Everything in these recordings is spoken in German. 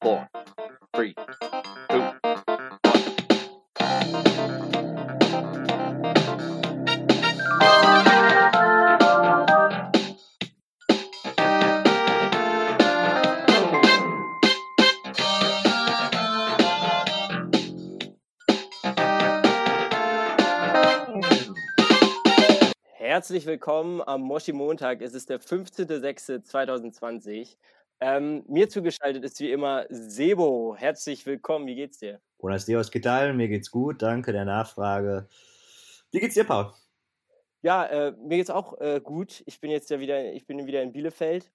four, three, two, Herzlich willkommen am Moshi Montag. Es ist der 15.06.2020. Ähm, mir zugeschaltet ist wie immer Sebo. Herzlich willkommen. Wie geht's dir? Buenos dias, ¿qué tal? Mir geht's gut, danke der Nachfrage. Wie geht's dir, Paul? Ja, äh, mir geht's auch äh, gut. Ich bin jetzt ja wieder, ich bin wieder in Bielefeld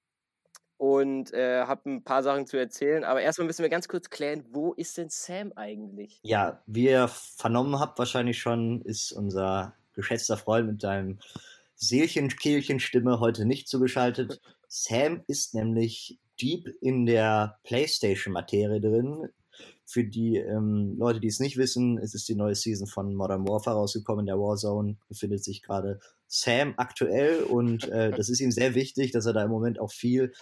und äh, habe ein paar Sachen zu erzählen. Aber erstmal müssen wir ganz kurz klären, wo ist denn Sam eigentlich? Ja, wie ihr vernommen habt, wahrscheinlich schon, ist unser geschätzter Freund mit seinem Seelchen-Kehlchen-Stimme heute nicht zugeschaltet. Sam ist nämlich deep in der PlayStation-Materie drin. Für die ähm, Leute, die es nicht wissen, es ist die neue Season von Modern Warfare rausgekommen. In der Warzone befindet sich gerade Sam aktuell und äh, das ist ihm sehr wichtig, dass er da im Moment auch viel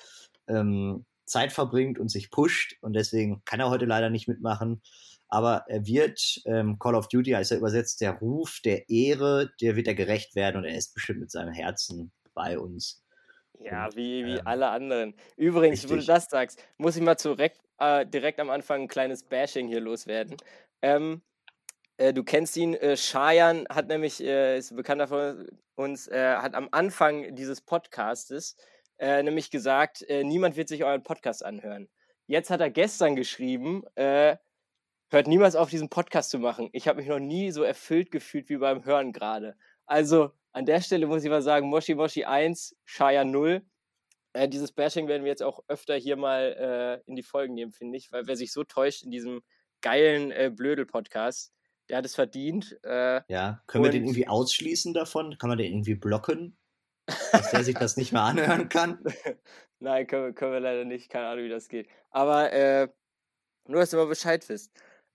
ähm, Zeit verbringt und sich pusht und deswegen kann er heute leider nicht mitmachen. Aber er wird, ähm, Call of Duty heißt er übersetzt, der Ruf der Ehre, der wird er gerecht werden und er ist bestimmt mit seinem Herzen bei uns. Ja, wie, wie ähm, alle anderen. Übrigens, wo du richtig. das sagst, muss ich mal direkt, äh, direkt am Anfang ein kleines Bashing hier loswerden. Ähm, äh, du kennst ihn, äh, Shayan hat nämlich, äh, ist ein Bekannter von uns, äh, hat am Anfang dieses Podcastes äh, nämlich gesagt, äh, niemand wird sich euren Podcast anhören. Jetzt hat er gestern geschrieben, hört niemals auf, diesen Podcast zu machen. Ich habe mich noch nie so erfüllt gefühlt wie beim Hören gerade. Also an der Stelle muss ich mal sagen, Moshi Moshi 1, Shaya 0. Äh, dieses Bashing werden wir jetzt auch öfter hier mal äh, in die Folgen nehmen, finde ich, weil wer sich so täuscht in diesem geilen äh, Blödel-Podcast, der hat es verdient. Äh, Ja, können wir den irgendwie ausschließen davon? Kann man den irgendwie blocken? Dass der sich das nicht mehr anhören kann? Nein, können, wir- können wir leider nicht. Keine Ahnung, wie das geht. Aber äh, nur, dass du mal Bescheid wisst.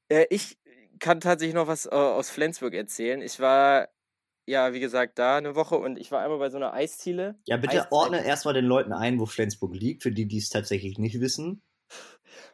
Äh, ich kann tatsächlich noch was aus Flensburg erzählen. Ich war, ja, wie gesagt, da eine Woche und ich war einmal bei so einer Eisziele. Ja, bitte Eiszeit- ordne erstmal den Leuten ein, wo Flensburg liegt, für die, die es tatsächlich nicht wissen.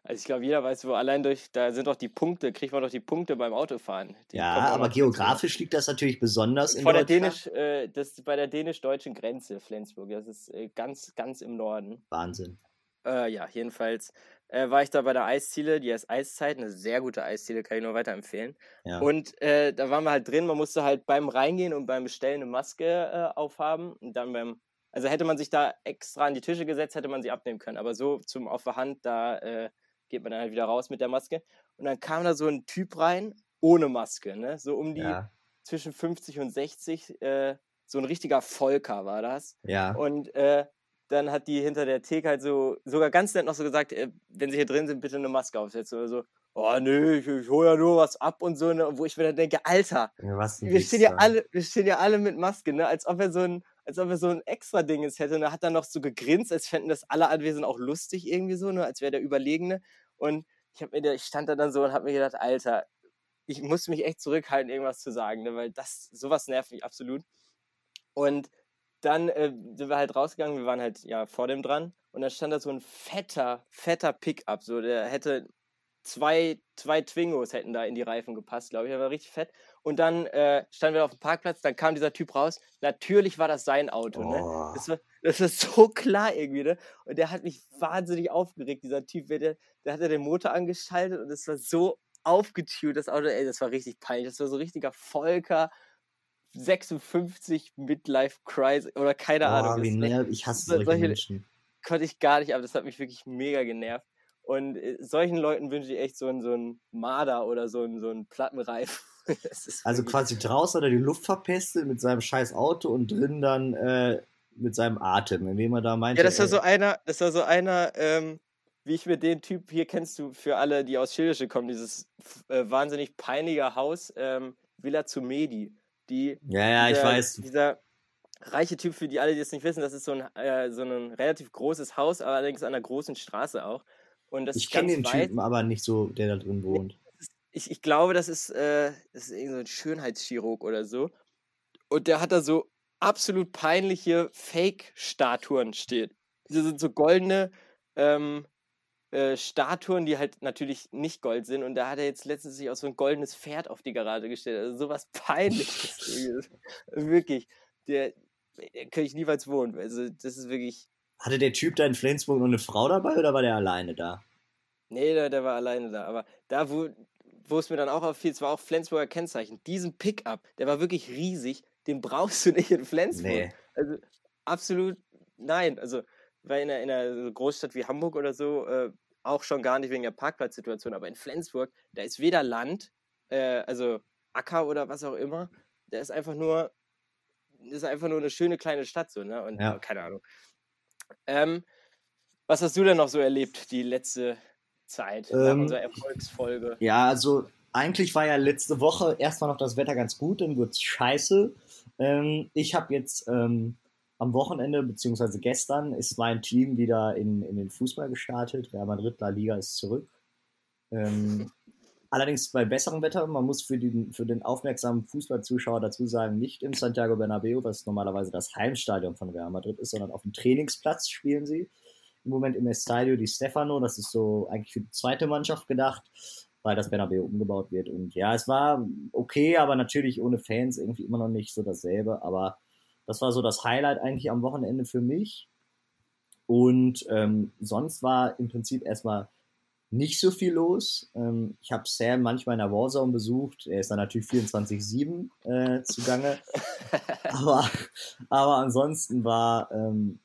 Also ich glaube, jeder weiß, wo allein durch, da sind doch die Punkte, kriegt man doch die Punkte beim Autofahren. Die Ja, aber geografisch liegt das natürlich besonders in Vor der. Dänisch, äh, das ist bei der dänisch-deutschen Grenze, Flensburg. Das ist äh, ganz, ganz im Norden. Wahnsinn. Äh, ja, jedenfalls äh, war ich da bei der Eisziele, die heißt Eiszeit, eine sehr gute Eisziele, kann ich nur weiterempfehlen. Ja. Und äh, da waren wir halt drin, man musste halt beim Reingehen und beim Bestellen eine Maske äh, aufhaben und dann beim, also hätte man sich da extra an die Tische gesetzt, hätte man sie abnehmen können, aber so zum auf der Hand, da äh, geht man dann halt wieder raus mit der Maske. Und dann kam da so ein Typ rein, ohne Maske, ne? So um die ja, zwischen 50 und 60, äh, so ein richtiger Volker war das. ja. Und äh, dann hat die hinter der Theke halt so, sogar ganz nett noch so gesagt, äh, wenn sie hier drin sind, bitte eine Maske aufsetzen oder so. Oh nee, ich, ich hole ja nur was ab und so, ne? wo ich mir dann denke, Alter, Was wir stehen ja alle, wir stehen ja alle mit Maske, ne? Als ob er so ein, als ob er so ein extra Ding jetzt hätte. Und er hat dann noch so gegrinst, als fänden das alle Anwesenden auch lustig irgendwie so, ne? Als wäre der Überlegene. Und ich hab mir, ich stand da dann so und habe mir gedacht, Alter, ich muss mich echt zurückhalten, irgendwas zu sagen, ne? Weil das, sowas nervt mich absolut. Und dann äh, sind wir halt rausgegangen, wir waren halt ja vor dem dran. Und dann stand da so ein fetter, fetter Pickup, so der hätte zwei, zwei Twingos hätten da in die Reifen gepasst, glaube ich, der war richtig fett. Und dann äh, standen wir auf dem Parkplatz, dann kam dieser Typ raus, natürlich war das sein Auto, ne? Oh. Das war, das ist so klar irgendwie, ne? Und der hat mich wahnsinnig aufgeregt, dieser Typ, der, der hat ja den Motor angeschaltet und es war so aufgetuned, das Auto, ey, das war richtig peinlich, das war so richtiger Volker, 56 Midlife Crisis oder keine Ahnung. Boah, wie das war- nervig. Ich hasse so- solche solche- Menschen. konnte ich gar nicht, aber das hat mich wirklich mega genervt. Und äh, solchen Leuten wünsche ich echt so einen, so einen Marder oder so einen, so einen Plattenreif. Also quasi draußen hat er die Luft verpestet mit seinem scheiß Auto und drin dann äh, mit seinem Atem, indem er da meinte. Ja, das war ey, so einer, das war so einer, ähm, wie ich mir den Typ hier kennst du für alle, die aus Schildische kommen, dieses äh, wahnsinnig peinliche Haus, ähm, Villa Zumedi. Die, ja, ja, ich dieser, weiß. Dieser reiche Typ, für die alle, die es nicht wissen, das ist so ein, äh, so ein relativ großes Haus, allerdings an einer großen Straße auch. Und das Ich kenne den weit. Typen aber nicht so, der da drin wohnt. ich, ich glaube, das ist, äh, das ist irgend so ein Schönheitschirurg oder so. Und der hat da so absolut peinliche Fake-Statuen stehen. Das sind so goldene, ähm, äh, Statuen, die halt natürlich nicht Gold sind. Und da hat er jetzt letztens sich auch so ein goldenes Pferd auf die Gerade gestellt. Also sowas peinliches. wirklich. Der, der könnte ich niemals wohnen. Also das ist wirklich. Hatte der Typ da in Flensburg noch eine Frau dabei oder war der alleine da? Nee, der, der war alleine da. Aber da, wo, wo es mir dann auch auffiel, es war auch Flensburger Kennzeichen. Diesen Pickup, der war wirklich riesig, den brauchst du nicht in Flensburg. Nee. Also absolut nein. Also, weil in einer, in einer Großstadt wie Hamburg oder so, äh, auch schon gar nicht wegen der Parkplatzsituation, aber in Flensburg, da ist weder Land, äh, also Acker oder was auch immer, da ist einfach nur, ist einfach nur eine schöne kleine Stadt so, ne? Und ja. keine Ahnung. Ähm, was hast du denn noch so erlebt, die letzte Zeit, ähm, unserer Erfolgsfolge? Ja, also eigentlich war ja letzte Woche erstmal noch das Wetter ganz gut, dann wird es scheiße. Ähm, ich habe jetzt ähm, am Wochenende, beziehungsweise gestern, ist mein Team wieder in, in den Fußball gestartet. Real Madrid La Liga ist zurück. Ähm, allerdings bei besserem Wetter. Man muss für den, für den aufmerksamen Fußballzuschauer dazu sagen, nicht im Santiago Bernabeu, was normalerweise das Heimstadion von Real Madrid ist, sondern auf dem Trainingsplatz spielen sie. Im Moment im Estadio di Stefano. Das ist so eigentlich für die zweite Mannschaft gedacht, weil das Bernabeu umgebaut wird. Und ja, es war okay, aber natürlich ohne Fans irgendwie immer noch nicht so dasselbe. Aber das war so das Highlight eigentlich am Wochenende für mich. Und ähm, sonst war im Prinzip erstmal nicht so viel los. Ähm, ich habe Sam manchmal in der Warzone besucht. Er ist dann natürlich 24-7 äh, zugange. aber, aber ansonsten war ähm,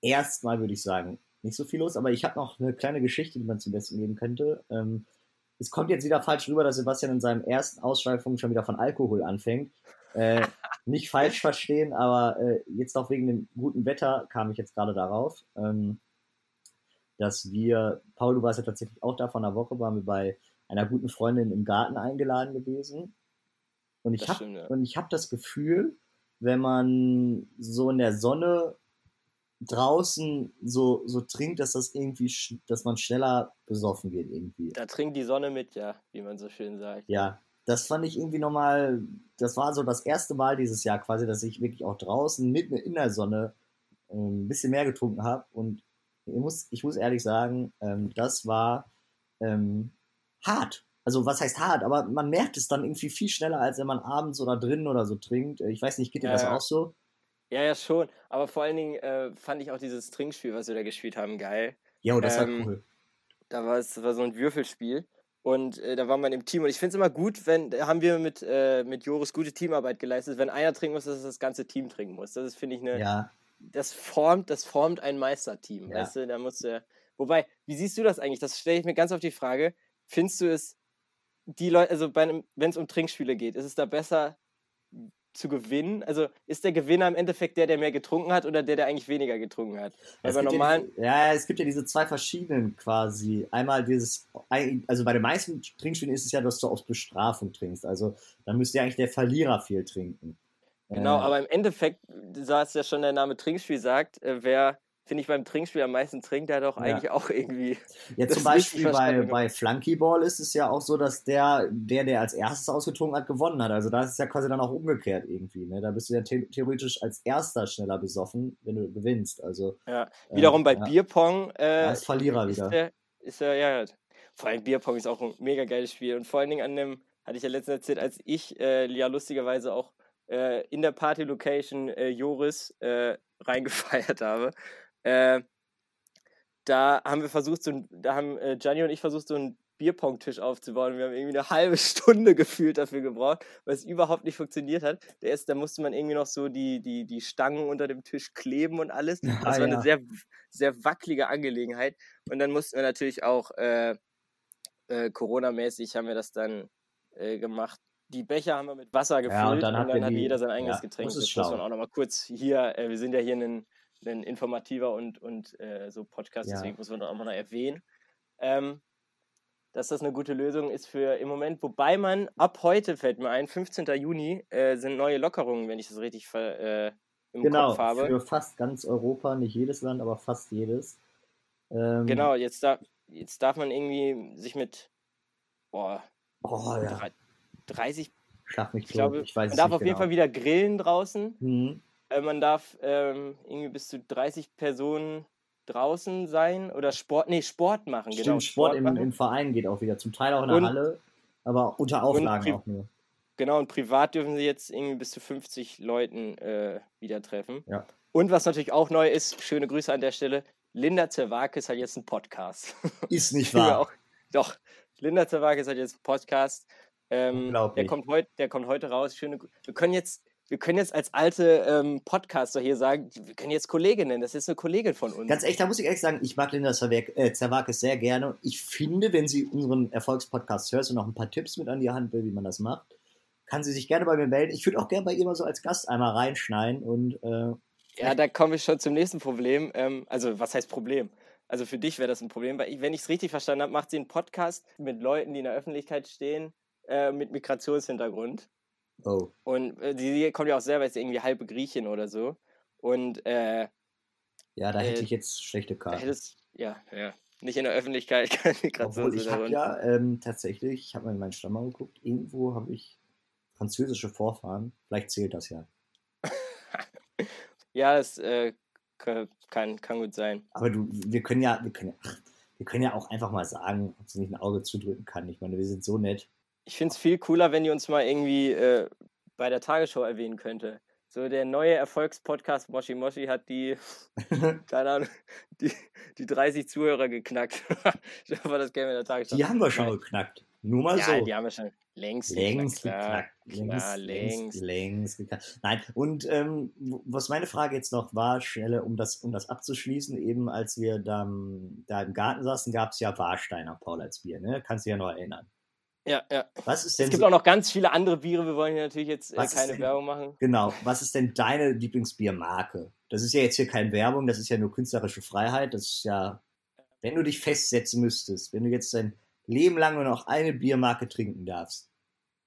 erstmal, würde ich sagen, nicht so viel los. Aber ich habe noch eine kleine Geschichte, die man zum Besten geben könnte. Ähm, es kommt jetzt wieder falsch rüber, dass Sebastian in seinem ersten Ausschweifung schon wieder von Alkohol anfängt. Äh, nicht falsch verstehen, aber äh, jetzt auch wegen dem guten Wetter kam ich jetzt gerade darauf, ähm, dass wir, Paul, du warst ja tatsächlich auch da von einer Woche, waren wir bei einer guten Freundin im Garten eingeladen gewesen. Und ich habe ja. hab das Gefühl, wenn man so in der Sonne draußen so, so trinkt, dass das irgendwie, dass man schneller besoffen wird irgendwie. Da trinkt die Sonne mit, ja, wie man so schön sagt. Ja, das fand ich irgendwie nochmal, das war so das erste Mal dieses Jahr quasi, dass ich wirklich auch draußen mitten in der Sonne äh, ein bisschen mehr getrunken habe. Und ich muss, ich muss ehrlich sagen, ähm, das war ähm, hart. Also was heißt hart, aber man merkt es dann irgendwie viel schneller, als wenn man abends oder drinnen oder so trinkt. Ich weiß nicht, geht dir ja, das ja. auch so? Ja, ja, schon. Aber vor allen Dingen äh, fand ich auch dieses Trinkspiel, was wir da gespielt haben, geil. Ja, das ähm, war cool. Da war es war so ein Würfelspiel. Und äh, da war man im Team. Und ich finde es immer gut, wenn, da haben wir mit, äh, mit Joris gute Teamarbeit geleistet, wenn einer trinken muss, dass das ganze Team trinken muss. Das ist, finde ich, eine. Ja. Das formt, das formt ein Meisterteam. Ja. Weißt du, da musst du. Wobei, wie siehst du das eigentlich? Das stelle ich mir ganz auf die Frage. Findest du es, die Leute, also wenn es um Trinkspiele geht, ist es da besser, zu gewinnen? Also ist der Gewinner im Endeffekt der, der mehr getrunken hat oder der, der eigentlich weniger getrunken hat? Weil bei normalen. Ja, ja, es gibt ja diese zwei verschiedenen quasi. Einmal dieses, also bei den meisten Trinkspielen ist es ja, dass du aus Bestrafung trinkst. Also dann müsste ja eigentlich der Verlierer viel trinken. Genau, äh, aber im Endeffekt, da es ja schon der Name Trinkspiel sagt, äh, wer finde ich, beim Trinkspiel am meisten trinkt, der doch eigentlich ja. auch irgendwie. Ja, zum Beispiel bei, bei Flunkyball ist es ja auch so, dass der, der, der als erstes ausgetrunken hat, gewonnen hat. Also da ist es ja quasi dann auch umgekehrt irgendwie. Ne? Da bist du ja the theoretisch als erster schneller besoffen, wenn du gewinnst. Also, ja, wiederum äh, bei ja. Bierpong. Äh, als Verlierer ist wieder. Der, ist der, ja, vor allem Bierpong ist auch ein mega geiles Spiel. Und vor allen Dingen an dem, hatte ich ja letztens erzählt, als ich äh, ja lustigerweise auch äh, in der Party-Location äh, Joris äh, reingefeiert habe. Äh, da haben wir versucht, so ein, da haben äh, Gianni und ich versucht, so einen Bierpong-Tisch aufzubauen. Wir haben irgendwie eine halbe Stunde gefühlt dafür gebraucht, weil es überhaupt nicht funktioniert hat. Der ist, da musste man irgendwie noch so die, die, die Stangen unter dem Tisch kleben und alles. Das ah, war ja. eine sehr, sehr wackelige Angelegenheit. Und dann mussten wir natürlich auch äh, äh, Corona-mäßig haben wir das dann äh, gemacht. Die Becher haben wir mit Wasser gefüllt ja, und dann, und dann hat die, jeder sein eigenes ja, Getränk. Das, muss man auch nochmal kurz hier, äh, wir sind ja hier ein ein informativer und, und äh, so Podcast, ja. deswegen muss man auch mal noch erwähnen. Ähm, dass das eine gute Lösung ist für im Moment, wobei man ab heute fällt mir ein, 15. Juni äh, sind neue Lockerungen, wenn ich das richtig äh, im genau, Kopf habe. Für fast ganz Europa, nicht jedes Land, aber fast jedes. Ähm, genau, jetzt, da, jetzt darf man irgendwie sich mit boah, oh, ja. 30 Schlag mich ich glaube, ich weiß man darf auf genau. jeden Fall wieder grillen draußen. Mhm. Äh, man darf ähm, irgendwie bis zu 30 Personen draußen sein oder Sport, nee, Sport machen, Stimmt, genau. Sport, im, machen. im Verein geht auch wieder. Zum Teil auch in der Und- Halle, aber unter Auflagen auch nur. Genau, und privat dürfen sie jetzt irgendwie bis zu 50 Leuten äh, wieder treffen. Ja. Und was natürlich auch neu ist, schöne Grüße an der Stelle, Linda Zerwakis hat jetzt einen Podcast. Ist nicht wahr. auch, doch, Linda Zerwakis hat jetzt einen Podcast. Ähm, der, kommt heut, der kommt heute raus. Schöne, wir, können jetzt, wir können jetzt als alte ähm, Podcaster hier sagen, wir können jetzt Kollegin nennen. Das ist eine Kollegin von uns. Ganz ehrlich, da muss ich ehrlich sagen, ich mag Linda äh, Zerwakis sehr gerne. Ich finde, wenn sie unseren Erfolgspodcast hört und noch ein paar Tipps mit an die Hand will, wie man das macht, kann sie sich gerne bei mir melden. Ich würde auch gerne bei ihr mal so als Gast einmal reinschneiden und äh, Ja, da komme ich schon zum nächsten Problem. Ähm, also, was heißt Problem? Also für dich wäre das ein Problem, weil ich, wenn ich es richtig verstanden habe, macht sie einen Podcast mit Leuten, die in der Öffentlichkeit stehen, äh, mit Migrationshintergrund. Oh. Und äh, die, die kommt ja auch selber, ist irgendwie halbe Griechin oder so. Und äh, Ja, da hätte Äh, ich jetzt schlechte Karten. hättest, ja, ja, nicht in der Öffentlichkeit kein Obwohl ich habe ja ähm, tatsächlich, ich habe mal in meinen Stamm mal geguckt, irgendwo habe ich französische Vorfahren. Vielleicht zählt das ja. Ja, das äh, ka- kann, kann gut sein. Aber du, wir können ja, wir können ja, ach, wir können ja auch einfach mal sagen, ob sie nicht ein Auge zudrücken kann. Ich meine, wir sind so nett. Ich finde es viel cooler, wenn die uns mal irgendwie äh, bei der Tagesschau erwähnen könnte. So der neue Erfolgspodcast Moshi Moshi hat die, keine Ahnung, die, die 30 Zuhörer geknackt. ich hoffe, das käme in der Tagesschau. Die haben wir schon geknackt. Nur mal Ja, so. die haben wir schon längst, längst geknackt. geknackt. Klar, Längst, längst. längst, geknackt. Nein, und ähm, was meine Frage jetzt noch war, schnell, um das, um das abzuschließen, eben als wir da, da im Garten saßen, gab es ja Warsteiner Paul als Bier, ne? Kannst du ja noch erinnern. Ja, ja. Was ist denn Es gibt so, auch noch ganz viele andere Biere. Wir wollen hier natürlich jetzt äh, keine denn- Werbung machen. Genau, was ist denn deine Lieblingsbiermarke? Das ist ja jetzt hier keine Werbung, das ist ja nur künstlerische Freiheit. Das ist ja, wenn du dich festsetzen müsstest, wenn du jetzt dein Leben lang nur noch eine Biermarke trinken darfst,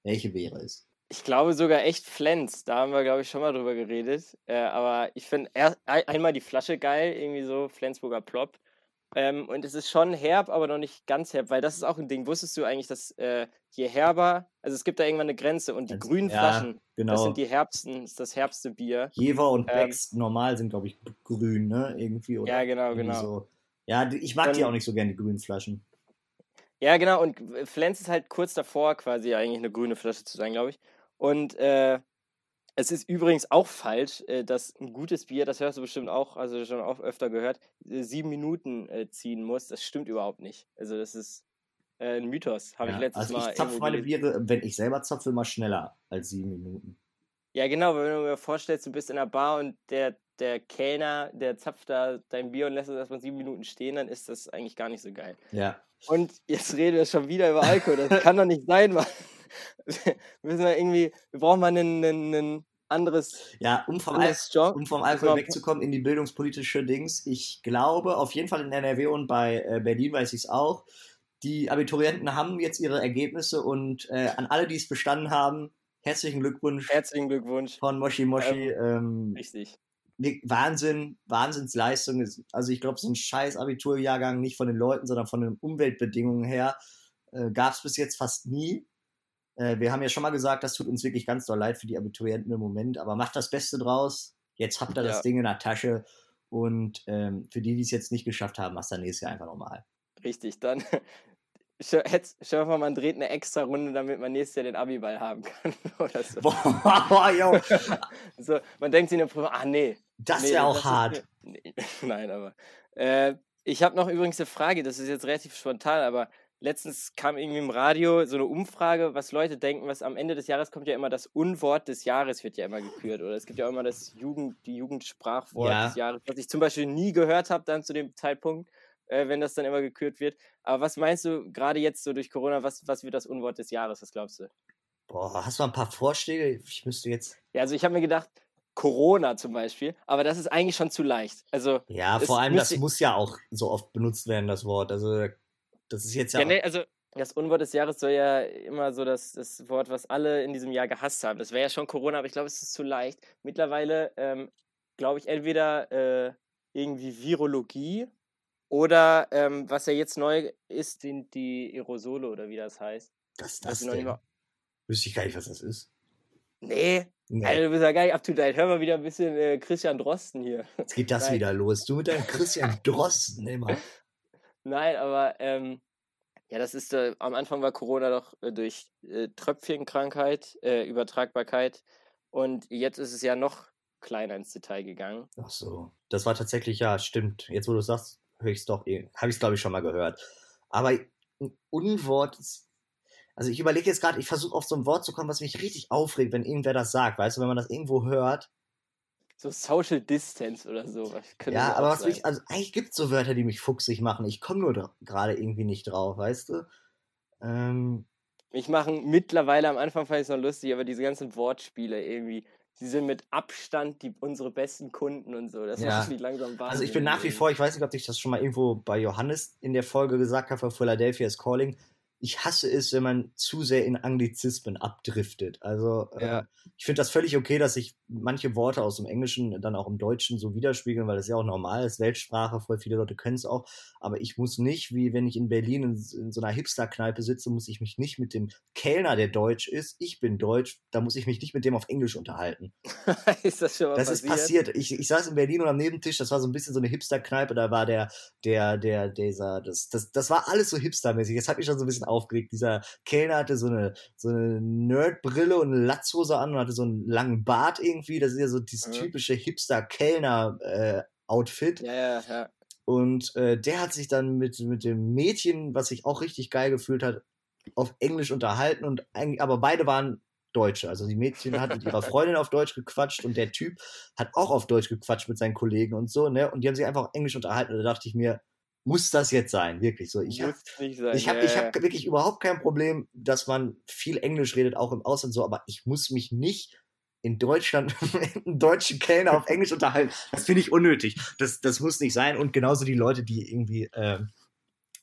welche wäre es? Ich glaube sogar echt Flens. Da haben wir, glaube ich, schon mal drüber geredet. Äh, aber ich finde einmal die Flasche geil, irgendwie so Flensburger Plop. Ähm, und es ist schon herb, aber noch nicht ganz herb, weil das ist auch ein Ding. Wusstest du eigentlich, dass äh, je herber, also es gibt da irgendwann eine Grenze und die Also, grünen ja, Flaschen, das Genau. sind die herbsten, ist das herbste Bier. Jever und Ähm, Becks normal sind, glaube ich, grün, ne? Irgendwie, oder? Ja, genau, Irgendwie genau. So. Ja, die- ich mag die Dann- auch nicht so gern, die grünen Flaschen. Ja, genau, und Flens ist halt kurz davor, quasi eigentlich eine grüne Flasche zu sein, glaube ich. Und äh, es ist übrigens auch falsch, äh, dass ein gutes Bier, das hörst du bestimmt auch, also schon auch öfter gehört, äh, sieben Minuten äh, ziehen muss. Das stimmt überhaupt nicht. Also das ist ein Mythos, habe ich Ja, letztes also Mal ich zapfe meine. Biere, wenn ich selber zapfe, immer schneller als sieben Minuten. Ja, genau, wenn du mir vorstellst, du bist in einer Bar und der, der Kellner, der zapft da dein Bier und lässt es erstmal sieben Minuten stehen, dann ist das eigentlich gar nicht so geil. Ja. Und jetzt reden wir schon wieder über Alkohol. Das kann doch nicht sein, Mann. Wir müssen wir irgendwie, wir brauchen mal ein, ein, ein anderes, Ja, um vom, Al Genre. um vom Alkohol wir- wegzukommen in die bildungspolitische Dings. Ich glaube, auf jeden Fall in NRW und bei äh, Berlin weiß ich es auch. Die Abiturienten haben jetzt ihre Ergebnisse und äh, an alle, die es bestanden haben, herzlichen Glückwunsch Herzlichen Glückwunsch. von Moshi Moshi. Ähm, Richtig. wir- Wahnsinn, Wahnsinnsleistung. Ist- Also ich glaube, so ein scheiß Abiturjahrgang nicht von den Leuten, sondern von den Umweltbedingungen her äh, gab es bis jetzt fast nie. Äh, wir haben ja schon mal gesagt, das tut uns wirklich ganz doll leid für die Abiturienten im Moment, aber macht das Beste draus. Jetzt habt ihr das Ja. Ding in der Tasche und ähm, für die, die es jetzt nicht geschafft haben, machst du nächstes Jahr einfach nochmal. Richtig. Dann dir vor, man dreht eine extra Runde, damit man nächstes Jahr den Abiball haben kann. Oder so. Boah, yo, so. Man denkt sich in der Prüfung, ach nee. das nee, wäre auch ist hart. mir- Nee, nein, aber. Äh, ich habe noch übrigens eine Frage, das ist jetzt relativ spontan, aber letztens kam irgendwie im Radio so eine Umfrage, was Leute denken, was am Ende des Jahres kommt ja immer das Unwort des Jahres, wird ja immer gekürt. Oder es gibt ja auch immer das Jugend, die Jugendsprachwort Ja. des Jahres, was ich zum Beispiel nie gehört habe dann zu dem Zeitpunkt, äh, wenn das dann immer gekürt wird. Aber was meinst du gerade jetzt so durch Corona, was, was wird das Unwort des Jahres, was glaubst du? Boah, hast du mal ein paar Vorschläge? Ich müsste jetzt. Ja, also ich habe mir gedacht, Corona zum Beispiel, aber das ist eigentlich schon zu leicht. Also Ja, vor allem, das muss ja auch so oft benutzt werden, das Wort. Also, das ist jetzt ja. Ja, nee, also das Unwort des Jahres soll ja immer so das, das Wort, was alle in diesem Jahr gehasst haben. Das wäre ja schon Corona, aber ich glaube, es ist zu leicht. Mittlerweile ähm, glaube ich entweder äh, irgendwie Virologie oder ähm, was ja jetzt neu ist, sind die Aerosole oder wie das heißt. was ist das denn? mal. Wüsste ich gar nicht, was das ist. Nee, Nee. Alter, du bist ja gar nicht up to date. Hör mal wieder ein bisschen äh, Christian Drosten hier. Jetzt geht das Nein. wieder los. Du mit deinem Christian Drosten immer. Nein, aber ähm, ja, das ist äh, am Anfang war Corona doch äh, durch äh, Tröpfchenkrankheit, äh, Übertragbarkeit und jetzt ist es ja noch kleiner ins Detail gegangen. Ach so. Das war tatsächlich, ja, stimmt. Jetzt, wo du sagst, höre ich es doch, eh- habe ich es, glaube ich, schon mal gehört. Aber ein Unwort ist. Also ich überlege jetzt gerade, ich versuche auf so ein Wort zu kommen, was mich richtig aufregt, wenn irgendwer das sagt. Weißt du, wenn man das irgendwo hört. So Social Distance oder so. Ja, aber was sein. mich, also eigentlich gibt es so Wörter, die mich fuchsig machen. Ich komme nur gerade irgendwie nicht drauf, weißt du? Ähm, Mich machen mittlerweile, am Anfang fand ich es noch lustig, aber diese ganzen Wortspiele irgendwie, die sind mit Abstand die, unsere besten Kunden und so. Das Ja. macht mich langsam wahnsinnig. Also ich bin nach wie vor, ich weiß nicht, ob ich das schon mal irgendwo bei Johannes in der Folge gesagt habe, von Philadelphia is Calling. Ich hasse es, wenn man zu sehr in Anglizismen abdriftet. Also Ja. äh, ich finde das völlig okay, dass sich manche Worte aus dem Englischen dann auch im Deutschen so widerspiegeln, weil das ja auch normal ist, Weltsprache, voll viele Leute können es auch. Aber ich muss nicht, wie wenn ich in Berlin in, in so einer Hipster-Kneipe sitze, muss ich mich nicht mit dem Kellner, der deutsch ist, ich bin deutsch, da muss ich mich nicht mit dem auf Englisch unterhalten. ist das schon mal Das passiert? ist passiert. Ich, ich saß in Berlin und am Nebentisch, das war so ein bisschen so eine Hipster-Kneipe, da war der, der, der, dieser, das, das, das war alles so hipstermäßig. Das hat mich schon so ein bisschen aufgeregt. Dieser Kellner hatte so eine, so eine Nerdbrille und eine Latzhose an und hatte so einen langen Bart irgendwie. Das ist ja so dieses Mhm. typische Hipster-Kellner-Outfit. Ja, ja, ja. Und äh, der hat sich dann mit, mit dem Mädchen, was sich auch richtig geil gefühlt hat, auf Englisch unterhalten und eigentlich, aber beide waren Deutsche. Also die Mädchen hat mit ihrer Freundin auf Deutsch gequatscht und der Typ hat auch auf Deutsch gequatscht mit seinen Kollegen und so, ne? Und die haben sich einfach auf Englisch unterhalten und da dachte ich mir, muss das jetzt sein? Wirklich so. Ich, sein. ich habe ja, ja. hab wirklich überhaupt kein Problem, dass man viel Englisch redet, auch im Ausland so, aber ich muss mich nicht in Deutschland mit einem deutschen Kellner auf Englisch unterhalten. Das finde ich unnötig. Das, das muss nicht sein. Und genauso die Leute, die irgendwie ähm,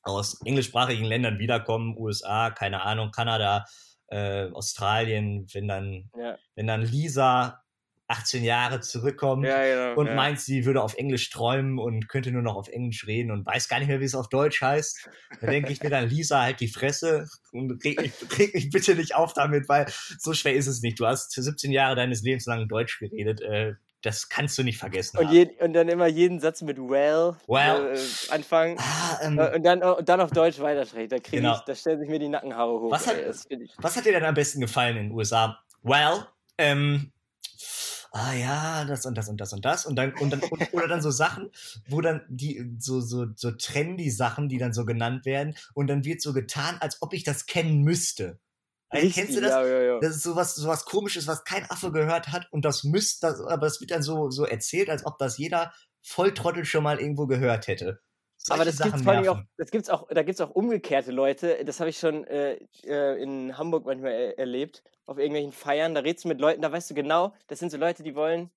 aus englischsprachigen Ländern wiederkommen, USA, keine Ahnung, Kanada, äh, Australien, wenn dann, Ja, wenn dann Lisa 18 Jahre zurückkommt ja, genau. und ja. meint, sie würde auf Englisch träumen und könnte nur noch auf Englisch reden und weiß gar nicht mehr, wie es auf Deutsch heißt. Da denke ich mir dann, Lisa, halt die Fresse und reg mich, reg mich bitte nicht auf damit, weil so schwer ist es nicht. Du hast 17 Jahre deines Lebens lang Deutsch geredet. Äh, das kannst du nicht vergessen. Und, je, und dann immer jeden Satz mit well, Well. Äh, anfangen. ah, ähm, Äh, Und dann, und dann auf Deutsch weitersprechen. Da, Genau. ich, da stellen sich mir die Nackenhaare hoch. Was hat- ey. Was hat dir denn am besten gefallen in den USA? Well, ähm, ah ja, das und das und das und das und dann und dann und, oder dann so Sachen, wo dann die so so so trendy Sachen, die dann so genannt werden und dann wird so getan, als ob ich das kennen müsste. Ey, kennst du das? Ja, ja, ja. Das ist sowas, sowas komisches, was kein Affe gehört hat und das müsste, das, aber das wird dann so, so erzählt, als ob das jeder Volltrottel schon mal irgendwo gehört hätte. Aber das gibt's Sachen vor allem auch, das gibt's auch, da gibt's auch umgekehrte Leute. Das habe ich schon äh, äh, in Hamburg manchmal er erlebt, auf irgendwelchen Feiern. Da redest du mit Leuten, da weißt du genau, das sind so Leute, die wollen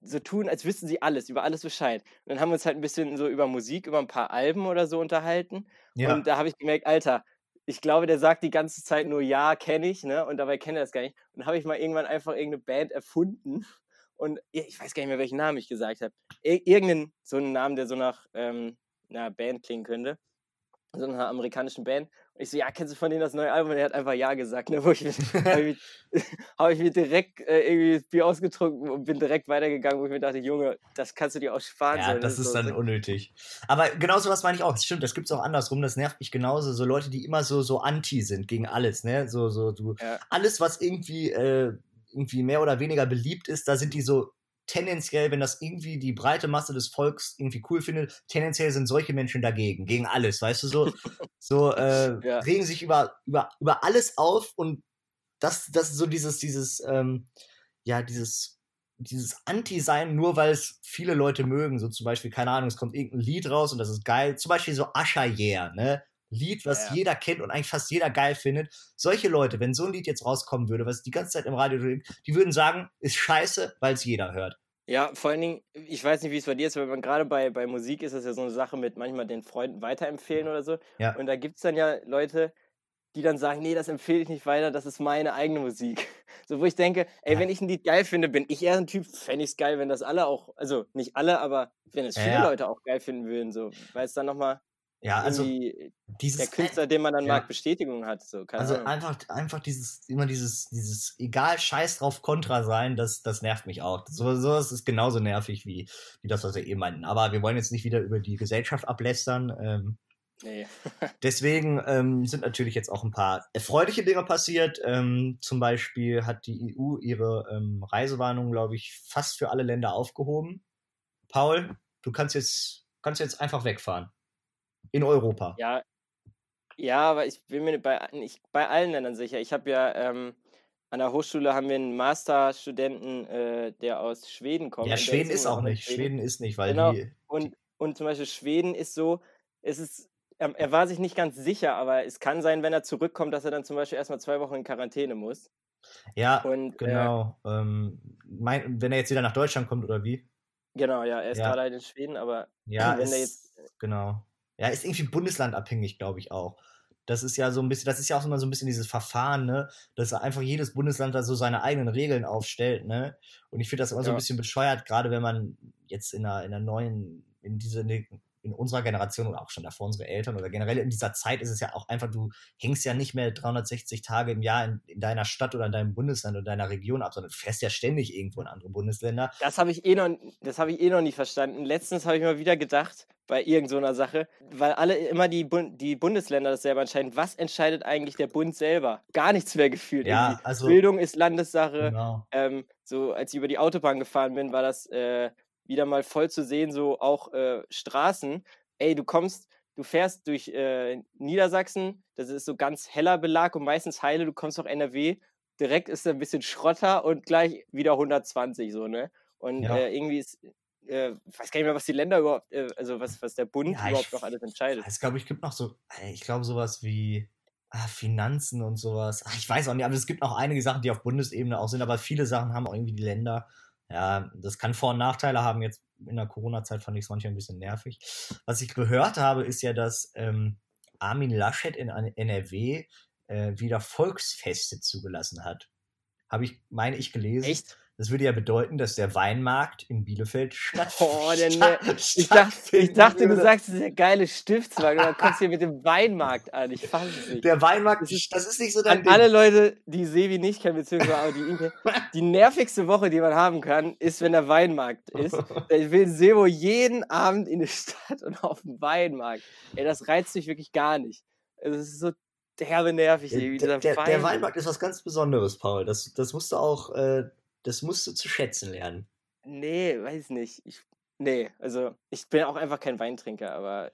so tun, als wüssten sie alles, über alles Bescheid. Und dann haben wir uns halt ein bisschen so über Musik, über ein paar Alben oder so unterhalten. Ja. Und da habe ich gemerkt, Alter, ich glaube, der sagt die ganze Zeit nur ja, kenne ich, ne? Und dabei kennt er das gar nicht. Und dann habe ich mal irgendwann einfach irgendeine Band erfunden. Und ich weiß gar nicht mehr, welchen Namen ich gesagt habe. Ir irgendeinen, so einen Namen, der so nach ähm, einer Band klingen könnte. So einer amerikanischen Band. Und ich so, ja, kennst du von denen das neue Album? Und er hat einfach ja gesagt, ne? Wo ich, habe ich, mir- hab ich mir direkt äh, irgendwie das Bier ausgetrunken und bin direkt weitergegangen, wo ich mir dachte, Junge, das kannst du dir auch sparen. Ja, so, das ist so- dann so- unnötig. Aber genauso was meine ich auch. Das stimmt, das gibt's auch andersrum. Das nervt mich genauso. So Leute, die immer so, so anti sind gegen alles, ne? So, so, du, Ja. alles, was irgendwie, äh, irgendwie mehr oder weniger beliebt ist, da sind die so tendenziell, wenn das irgendwie die breite Masse des Volks irgendwie cool findet, tendenziell sind solche Menschen dagegen, gegen alles, weißt du, so, so, äh, Ja. regen sich über, über, über alles auf und das, das ist so dieses, dieses, ähm, ja, dieses, dieses Anti-Sein, nur weil es viele Leute mögen. So zum Beispiel, keine Ahnung, es kommt irgendein Lied raus und das ist geil. Zum Beispiel so Asher Yeah, ne? Lied, was Ja. jeder kennt und eigentlich fast jeder geil findet. Solche Leute, wenn so ein Lied jetzt rauskommen würde, was die ganze Zeit im Radio klingt, die würden sagen, ist scheiße, weil es jeder hört. Ja, vor allen Dingen, ich weiß nicht, wie es bei dir ist, aber man- gerade bei, bei Musik ist das ja so eine Sache mit manchmal den Freunden weiterempfehlen oder so. Ja. Und da gibt es dann ja Leute, die dann sagen, nee, das empfehle ich nicht weiter, das ist meine eigene Musik. So, wo ich denke, ey, Ja. wenn ich ein Lied geil finde, bin ich eher ein Typ, fände ich es geil, wenn das alle auch, also nicht alle, aber wenn es viele ja. Leute auch geil finden würden, so, weil es dann nochmal, Ja, also dieses der Künstler, den man dann ja. mag, Bestätigung hat. So, Also Ahnung. einfach, einfach dieses, immer dieses, dieses egal scheiß drauf Kontra sein, das, das nervt mich auch. So, sowas ist genauso nervig wie, wie das, was wir eben meinten. Aber wir wollen jetzt nicht wieder über die Gesellschaft ablästern. Ähm, Nee. deswegen ähm, sind natürlich jetzt auch ein paar erfreuliche Dinge passiert. Ähm, zum Beispiel hat die EU ihre ähm, Reisewarnung, glaube ich, fast für alle Länder aufgehoben. Paul, du kannst jetzt, kannst jetzt einfach wegfahren. In Europa. Ja, ja, aber ich bin mir bei, nicht bei allen Ländern sicher. Ich habe ja ähm, an der Hochschule haben wir einen Masterstudenten, äh, der aus Schweden kommt. Ja, Schweden ist auch nicht. Schweden ist nicht, weil Genau. die. Und, und zum Beispiel Schweden ist so, es ist, er, er war sich nicht ganz sicher, aber es kann sein, wenn er zurückkommt, dass er dann zum Beispiel erstmal zwei Wochen in Quarantäne muss. Ja, Und äh, genau. Ähm, mein, wenn er jetzt wieder nach Deutschland kommt oder wie? genau, ja, er ist Ja. gerade halt in Schweden, aber Ja, wenn er ist, genau. Ja, ist irgendwie bundeslandabhängig, glaube ich auch. Das ist ja so ein bisschen, das ist ja auch immer so ein bisschen dieses Verfahren, ne, dass einfach jedes Bundesland da so seine eigenen Regeln aufstellt, ne? Und ich finde das immer so ein Ja. bisschen bescheuert, gerade wenn man jetzt in einer, in einer neuen, in diese, in unserer Generation oder auch schon davor unsere Eltern oder generell in dieser Zeit ist es ja auch einfach, du hängst ja nicht mehr 360 Tage im Jahr in, in deiner Stadt oder in deinem Bundesland oder deiner Region ab, sondern du fährst ja ständig irgendwo in andere Bundesländer. Das habe ich eh noch, das habe ich eh noch nie verstanden. Letztens habe ich mal wieder gedacht bei irgend so einer Sache, weil alle immer die, Bund die Bundesländer das selber entscheiden. Was entscheidet eigentlich der Bund selber? Gar nichts mehr gefühlt. Ja, also- Bildung ist Landessache. Genau. Ähm, so als ich über die Autobahn gefahren bin, war das äh, wieder mal voll zu sehen. So auch äh, Straßen. Ey, du kommst, du fährst durch äh, Niedersachsen. Das ist so ganz heller Belag und meistens heile. Du kommst nach NRW. Direkt ist da ein bisschen Schrotter und gleich wieder 120 so ne. Und Ja. äh, irgendwie ist äh, ich weiß gar nicht mehr, was die Länder überhaupt, äh, also was, was der Bund Ja, überhaupt ich- noch alles entscheidet. Es glaube ich gibt noch so, äh, ich glaube sowas wie ah, Finanzen und sowas. Ach, ich weiß auch nicht, aber es gibt noch einige Sachen, die auf Bundesebene auch sind, aber viele Sachen haben auch irgendwie die Länder. Ja, das kann Vor- und Nachteile haben. Jetzt in der Corona-Zeit fand ich es manchmal ein bisschen nervig. Was ich gehört habe, ist ja, dass ähm, Armin Laschet in NRW äh, wieder Volksfeste zugelassen hat. Habe ich, meine ich, gelesen. Echt? Das würde ja bedeuten, dass der Weinmarkt in Bielefeld statt, Oh, der statt- ne- Ich dachte, ich dachte du sagst, das ist der geile Stiftswagen dann kommst du hier mit dem Weinmarkt an. Ich fass es nicht. Der Weinmarkt, Das ist- das ist nicht so dein An alle Leute, die Sevi nicht kennen, beziehungsweise auch die ihn kennen, die nervigste Woche, die man haben kann, ist, wenn der Weinmarkt ist. Da will Sebo jeden Abend in die Stadt und auf den Weinmarkt. Ey, das reizt mich wirklich gar nicht. Also, es ist so derbe nervig, Der, der, der Wein. Weinmarkt ist was ganz Besonderes, Paul. Das, das musst du auch, äh, das musst du zu schätzen lernen. Nee, weiß nicht. Ich, nee, also ich bin auch einfach kein Weintrinker, aber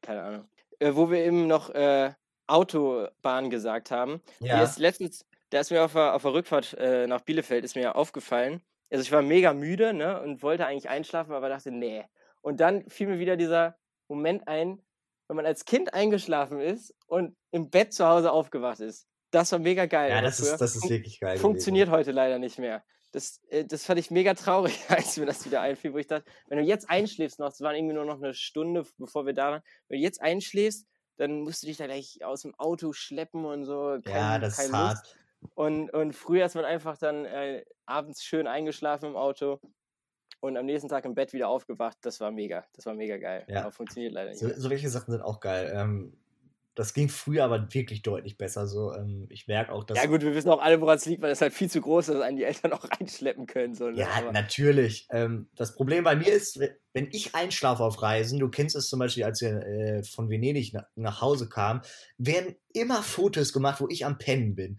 keine Ahnung. Äh, wo wir eben noch äh, Autobahn gesagt haben. Mir ist letztens, da ist mir auf der, auf der Rückfahrt äh, nach Bielefeld, ist mir aufgefallen. Also ich war mega müde, ne, und wollte eigentlich einschlafen, aber dachte, nee. Und dann fiel mir wieder dieser Moment ein, wenn man als Kind eingeschlafen ist und im Bett zu Hause aufgewacht ist. Das war mega geil. ja, das ist, das ist wirklich geil. Funktioniert heute leider nicht mehr. Das, äh, das fand ich mega traurig, als mir das wieder einfiel, wo ich dachte, wenn du jetzt einschläfst noch, es waren irgendwie nur noch eine Stunde, bevor wir da waren, wenn du jetzt einschläfst, dann musst du dich da gleich aus dem Auto schleppen und so. gewesen. Ja, das ist hart. Und, und früher ist man einfach dann äh, abends schön eingeschlafen im Auto und am nächsten Tag im Bett wieder aufgewacht. Das war mega. Das war mega geil. Ja. Aber funktioniert leider nicht. So, so welche Sachen sind auch geil. Ähm, das ging früher aber wirklich deutlich besser. So, ähm, ich merke auch, dass. Ja, gut, wir wissen auch alle, woran es liegt, weil es halt viel zu groß ist, dass einen die Eltern auch reinschleppen können. So, ne? Ja, Aber- natürlich. Ähm, das Problem bei mir ist, we- wenn ich einschlafe auf Reisen, du kennst es zum Beispiel, als wir äh, von Venedig nach, nach Hause kamen, werden immer Fotos gemacht, wo ich am Pennen bin.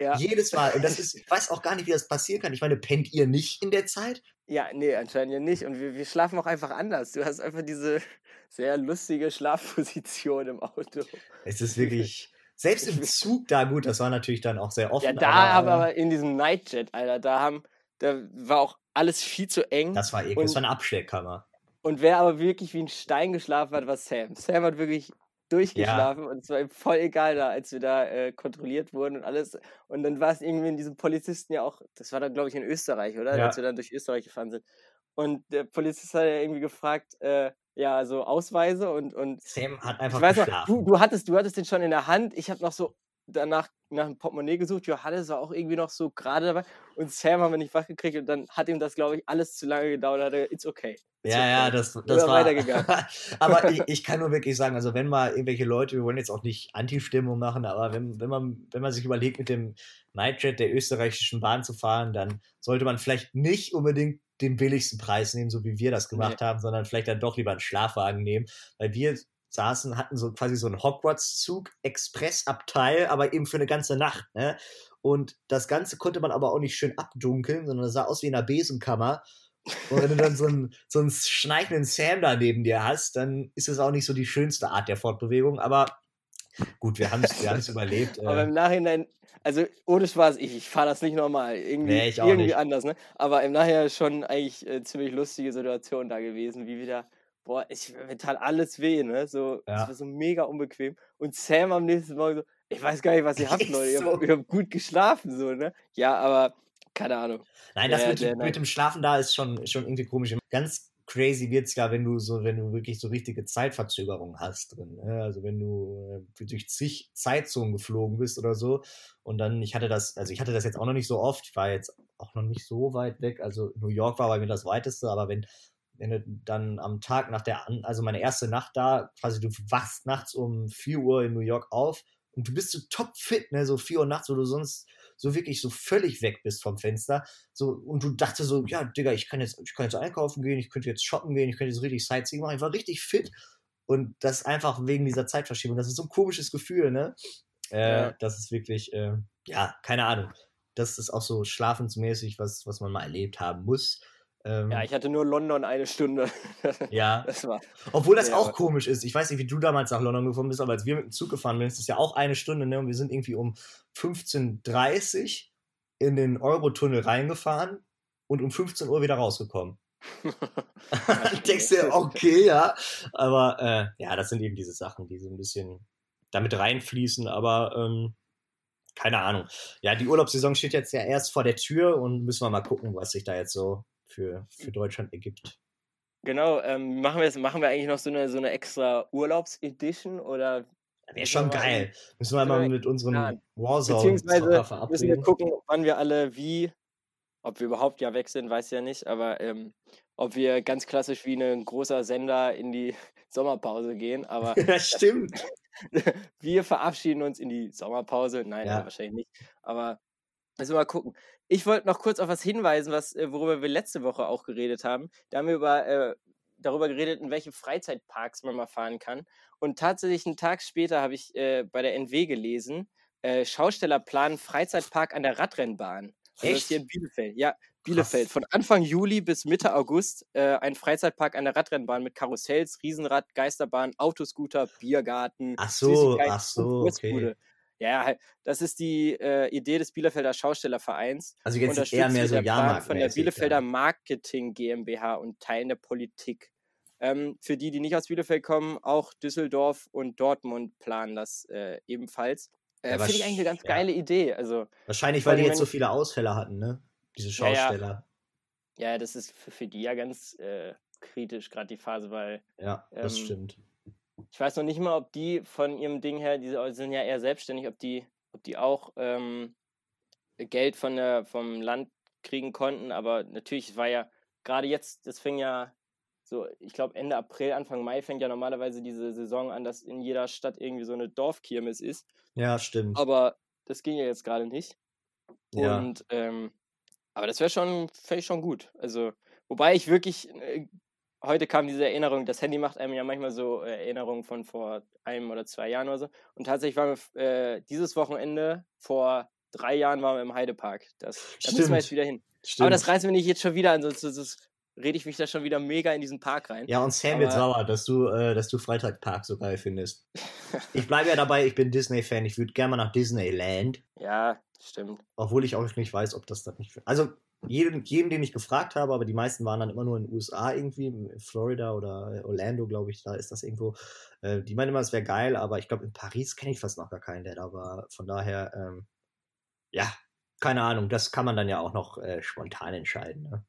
Ja. Jedes Mal. Und das ist, ich weiß auch gar nicht, wie das passieren kann. Ich meine, pennt ihr nicht in der Zeit? Ja, nee, anscheinend ja nicht. Und wir, wir schlafen auch einfach anders. Du hast einfach diese sehr lustige Schlafposition im Auto. Es ist wirklich. Selbst im Zug da, gut, das war natürlich dann auch sehr offen. Ja, da aber, äh, aber in diesem Nightjet, Alter, da haben, da war auch alles viel zu eng. Das war eklig. Das war eine Abstellkammer. Und wer aber wirklich wie ein Stein geschlafen hat, war Sam. Sam hat wirklich durchgeschlafen und es war ihm voll egal da, als wir da äh, kontrolliert wurden und alles. Und dann war es irgendwie in diesem Polizisten ja auch, das war dann glaube ich in Österreich, oder? Ja. Als wir dann durch Österreich gefahren sind. Und der Polizist hat ja irgendwie gefragt, äh, ja, so Ausweise und, und Sam hat ich einfach weiß noch, du, du, hattest, du hattest den schon in der Hand. Ich habe noch so danach nach einem Portemonnaie gesucht. Johannes war auch irgendwie noch so gerade dabei. Und Sam haben wir nicht wachgekriegt. Und dann hat ihm das, glaube ich, alles zu lange gedauert. Hat er, it's okay. It's Ja, okay. ja, das, das Oder war. weitergegangen. aber ich, ich kann nur wirklich sagen, also wenn mal irgendwelche Leute, wir wollen jetzt auch nicht Anti-Stimmung machen, aber wenn, wenn, man, wenn man sich überlegt, mit dem Nightjet der österreichischen Bahn zu fahren, dann sollte man vielleicht nicht unbedingt den billigsten Preis nehmen, so wie wir das gemacht haben, sondern vielleicht dann doch lieber einen Schlafwagen nehmen, weil wir saßen, hatten so quasi so einen Hogwarts-Zug, Expressabteil, aber eben für eine ganze Nacht. Ne? Und das Ganze konnte man aber auch nicht schön abdunkeln, sondern es sah aus wie in einer Besenkammer. Und wenn du dann so einen, so einen schneidenden Sam da neben dir hast, dann ist es auch nicht so die schönste Art der Fortbewegung. Aber gut, wir haben es wir haben's überlebt. Aber Äh, im Nachhinein, also ohne Spaß, ich, ich fahre das nicht normal. Irgendwie, Nee, ich auch irgendwie nicht. anders, ne? Aber im Nachhinein schon eigentlich äh, ziemlich lustige Situation da gewesen, wie wieder, boah, ich, mir tat alles weh, ne? So, Ja. das war so mega unbequem. Und Sam am nächsten Morgen so, ich weiß gar nicht, was ihr habt, Leute. Ihr, habt, ihr habt gut geschlafen, so, ne? Ja, aber keine Ahnung. Nein, das Der- mit, der- mit dem Schlafen da ist schon, schon irgendwie komisch. Ganz crazy wird's ja, wenn du so, wenn du wirklich so richtige Zeitverzögerungen hast drin. Ne? Also wenn du äh, durch zig Zeitzonen geflogen bist oder so. Und dann, ich hatte das, also ich hatte das jetzt auch noch nicht so oft, ich war jetzt auch noch nicht so weit weg. Also New York war bei mir das weiteste, aber wenn, wenn du dann am Tag nach der, also meine erste Nacht da, quasi du wachst nachts um 4 Uhr in New York auf und du bist so topfit, ne, so 4 Uhr nachts, wo du sonst so wirklich so völlig weg bist vom Fenster. So, und du dachte so, ja, Digga, ich kann jetzt, ich kann jetzt einkaufen gehen, ich könnte jetzt shoppen gehen, ich könnte jetzt richtig Sightseeing machen. Ich war richtig fit. Und das einfach wegen dieser Zeitverschiebung. Das ist so ein komisches Gefühl, ne? Äh, Ja. Das ist wirklich, äh, ja, keine Ahnung. Das ist auch so schlafensmäßig, was, was man mal erlebt haben muss. Ähm, Ja, ich hatte nur London eine Stunde. ja. Das war. Obwohl das Ja, auch komisch ist. Ich weiß nicht, wie du damals nach London gefahren bist, aber als wir mit dem Zug gefahren sind, ist es ja auch eine Stunde, ne? Und wir sind irgendwie um 15.30 Uhr in den Eurotunnel reingefahren und um 15 Uhr wieder rausgekommen. Du denkst dir, okay, ja. Aber äh, ja, das sind eben diese Sachen, die so ein bisschen damit reinfließen, aber ähm, keine Ahnung. Ja, die Urlaubssaison steht jetzt ja erst vor der Tür und müssen wir mal gucken, was sich da jetzt so für, für Deutschland ergibt. Genau, ähm, machen, wir jetzt, machen wir eigentlich noch so eine, so eine extra Urlaubsedition oder Wäre schon geil. Müssen wir mal mit unserem? Warzone-Zocker Beziehungsweise müssen wir gucken, wann wir alle wie, ob wir überhaupt ja weg sind, weiß ich ja nicht, aber ähm, ob wir ganz klassisch wie ein großer Sender in die Sommerpause gehen. Aber Ja, stimmt. wir verabschieden uns in die Sommerpause. Nein, Ja. nein, wahrscheinlich nicht. Aber wir mal gucken. Ich wollte noch kurz auf was hinweisen, was, äh, worüber wir letzte Woche auch geredet haben. Da haben wir über, äh, darüber geredet, in welche Freizeitparks man mal fahren kann. Und tatsächlich einen Tag später habe ich äh, bei der NW gelesen, äh, Schausteller planen Freizeitpark an der Radrennbahn. Das Echt? ist hier in Bielefeld. Ja, Bielefeld. Von Anfang Juli bis Mitte August äh, ein Freizeitpark an der Radrennbahn mit Karussells, Riesenrad, Geisterbahn, Autoscooter, Biergarten, Ach so, ach so, okay. Ja, halt, das ist die äh, Idee des Bielefelder Schaustellervereins. Also jetzt Unterstützt eher mehr so Plan von der. Bielefelder Ja. Marketing GmbH und Teilen der Politik. Ähm, für die, die nicht aus Bielefeld kommen, auch Düsseldorf und Dortmund planen das äh, ebenfalls. Äh, Ja, Finde ich eigentlich eine ganz ja. geile Idee. Also, Wahrscheinlich, weil die jetzt so viele Ausfälle hatten, ne? Diese. Schausteller. ja, das ist für, für die ja ganz äh, kritisch, gerade die Phase, weil Ja, das Ähm, stimmt. Ich weiß noch nicht mal, ob die von ihrem Ding her, die sind ja eher selbstständig, ob die, ob die auch ähm, Geld von der, vom Land kriegen konnten, aber natürlich, war ja gerade jetzt, das fing ja so, ich glaube Ende April, Anfang Mai fängt ja normalerweise diese Saison an, dass in jeder Stadt irgendwie so eine Dorfkirmes ist, Ja, stimmt. aber das ging ja jetzt gerade nicht. Ja. Und ähm, aber das wäre schon, fände ich schon gut. Also, wobei ich wirklich, heute kam diese Erinnerung, das Handy macht einem ja manchmal so äh, Erinnerungen von vor einem oder zwei Jahren oder so. Und tatsächlich waren wir äh, dieses Wochenende vor drei Jahren waren wir im Heidepark. Das, da müssen wir jetzt wieder hin. Stimmt. Aber das reißen wir nicht jetzt schon wieder an, sonst, sonst rede ich mich da schon wieder mega in diesen Park rein. ja, und Sam wird aber- sauer, dass du, äh, dass du Freizeitpark so geil findest. Ich bleibe ja dabei, ich bin Disney-Fan. Ich würde gerne mal nach Disneyland, Ja, stimmt. obwohl ich auch nicht weiß, ob das das nicht. Also, jeden, jeden, den ich gefragt habe, aber die meisten waren dann immer nur in den USA irgendwie, in Florida oder Orlando, glaube ich, da ist das irgendwo. Äh, die meinen immer, es wäre geil, aber ich glaube, in Paris kenne ich fast noch gar keinen, der da war. Von daher, ähm, ja, keine Ahnung, das kann man dann ja auch noch äh, spontan entscheiden. Ne?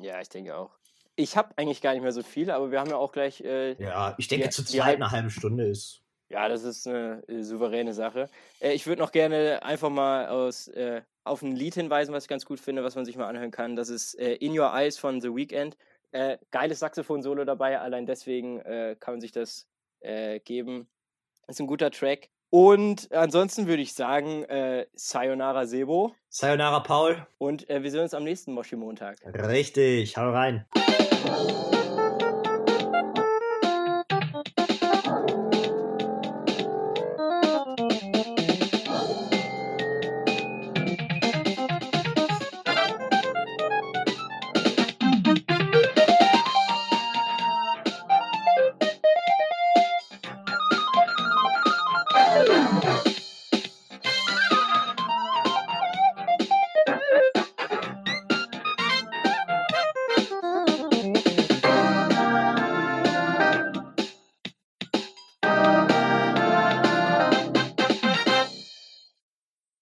Ja, ich denke auch. Ich habe eigentlich gar nicht mehr so viele, aber wir haben ja auch gleich. Äh, Ja, ich denke, Die- zu zweit eine halbe Stunde ist. Ja, das ist eine äh, souveräne Sache. Äh, ich würde noch gerne einfach mal aus, äh, auf ein Lied hinweisen, was ich ganz gut finde, was man sich mal anhören kann. Das ist äh, In Your Eyes von The Weeknd. Äh, geiles Saxophon-Solo dabei, allein deswegen äh, kann man sich das geben. Ist ein guter Track. Und ansonsten würde ich sagen, Sayonara Sebo. Sayonara Paul. Und wir sehen uns am nächsten Moshi-Montag. Richtig, hau rein.